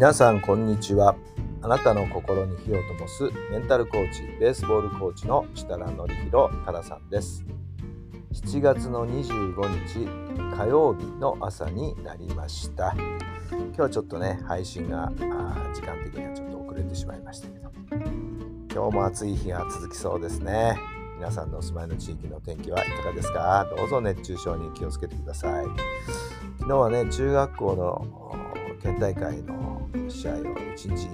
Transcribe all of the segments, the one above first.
皆さんこんにちは。あなたの心に火を灯すメンタルコーチベースボールコーチの設楽範弘からさんです。7月の25日火曜日の朝になりました。今日はちょっとね配信が時間的にはちょっと遅れてしまいましたけど。今日も暑い日が続きそうですね。皆さんのお住まいの地域の天気はいかがですか？どうぞ熱中症に気をつけてください。昨日はね中学校の県大会の試合を1日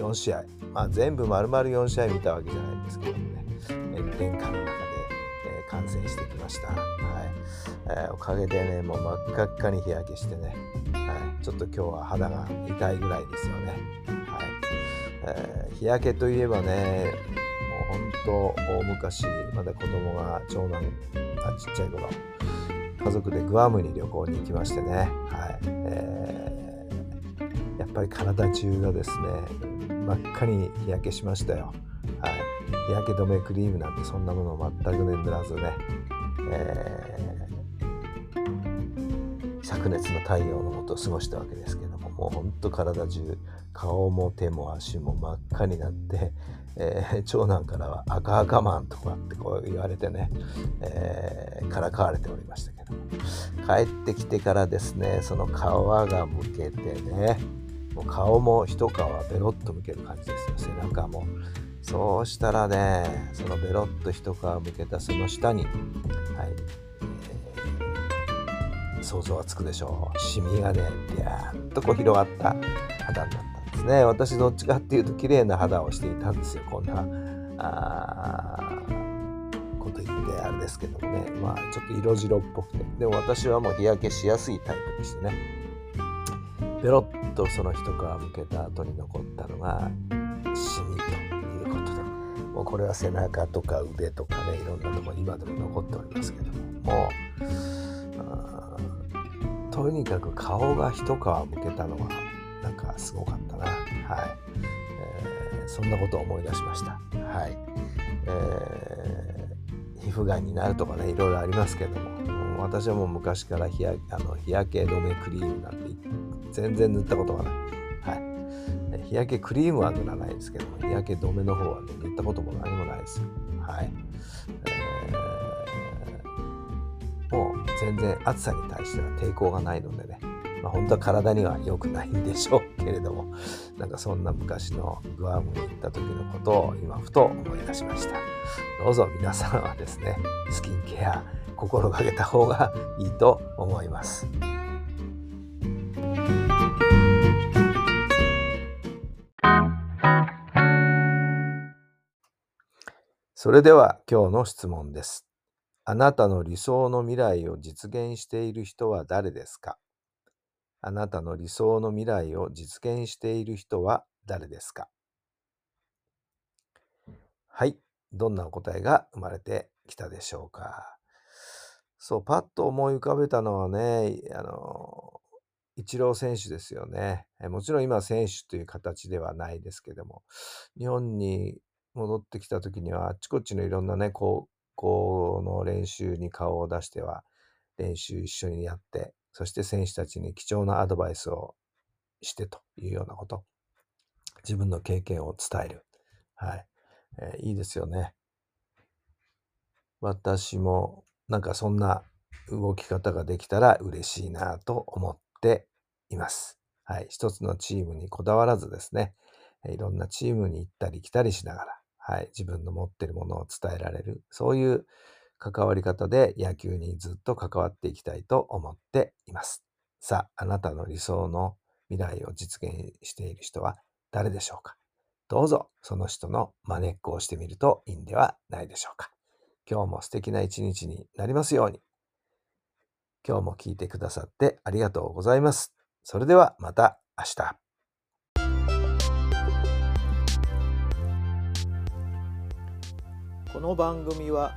4試合、まあ、全部丸々4試合見たわけじゃないですけどもね。炎天下の中で、えー観戦してきました、はい。えーおかげでねもう真っ赤っかに日焼けしてね、はい、ちょっと今日は肌が痛いぐらいですよね、はい。えー日焼けといえばねもう本当大昔まだ子供が長男がちっちゃい頃家族でグアムに旅行に行きましてね、はい。えーやっぱり体中がですね真っ赤に日焼けしましたよ、はい、日焼け止めクリームなんてそんなもの全くね塗らずね、えー灼熱の太陽の下過ごしたわけですけどももうほんと体中顔も手も足も真っ赤になって、えー長男からは赤赤マンとかってこう言われてね、えーからかわれておりましたけど帰ってきてからですねその皮がむけてねもう顔も一皮ベロッとむける感じですよ。背中も。そうしたらねそのベロッと一皮むけたその下にはい、えー想像はつくでしょう。シミがねビャーッとこう広がった肌になったんですね。私どっちかっていうと綺麗な肌をしていたんですよ。こんなこと言ってあれですけどもね。まあちょっと色白っぽくて。でも私はもう日焼けしやすいタイプでしてね。ベロッとその一皮むけた後に残ったのがシミということでもうこれは背中とか腕とかねいろんなとこに今でも残っておりますけども。もうとにかく顔が一皮むけたのはなんかすごかったな。はい、えーそんなことを思い出しました。はい、えー皮膚がんになるとかねいろいろありますけどもも私はもう昔から日焼あの日焼け止めクリームなんて全然塗ったことがない。はい。日焼けクリームは塗らないですけども、日焼け止めの方は、ね、塗ったことも何もないですよ。はい。えーもう全然暑さに対しては抵抗がないのでね、本当は体には良くないんでしょうけれども、なんかそんな昔のグアムに行った時のことを今ふと思い出しました。どうぞ皆さんはですね、スキンケア心がけた方がいいと思います。それでは今日の質問です。あなたの理想の未来を実現している人は誰ですか？あなたの理想の未来を実現している人は誰ですか？はい。どんなお答えが生まれてきたでしょうか？そう、パッと思い浮かべたのはね、あの、イチロー選手ですよね。えもちろん今選手という形ではないですけども、日本に戻ってきた時にはあっちこっちのいろんなね高校の練習に顔を出しては練習一緒にやってそして選手たちに貴重なアドバイスをしてというようなこと。自分の経験を伝える。はい、えーいいですよね。私もなんかそんな動き方ができたら嬉しいなと思っています。はい。一つのチームにこだわらずですね。いろんなチームに行ったり来たりしながら、はい、自分の持っているものを伝えられる、そういう関わり方で野球にずっと関わっていきたいと思っています。さあ、あなたの理想の未来を実現している人は誰でしょうか？どうぞその人のまねっこをしてみるといいんではないでしょうか。今日も素敵な一日になりますように。今日も聞いてくださってありがとうございます。それではまた明日。この番組は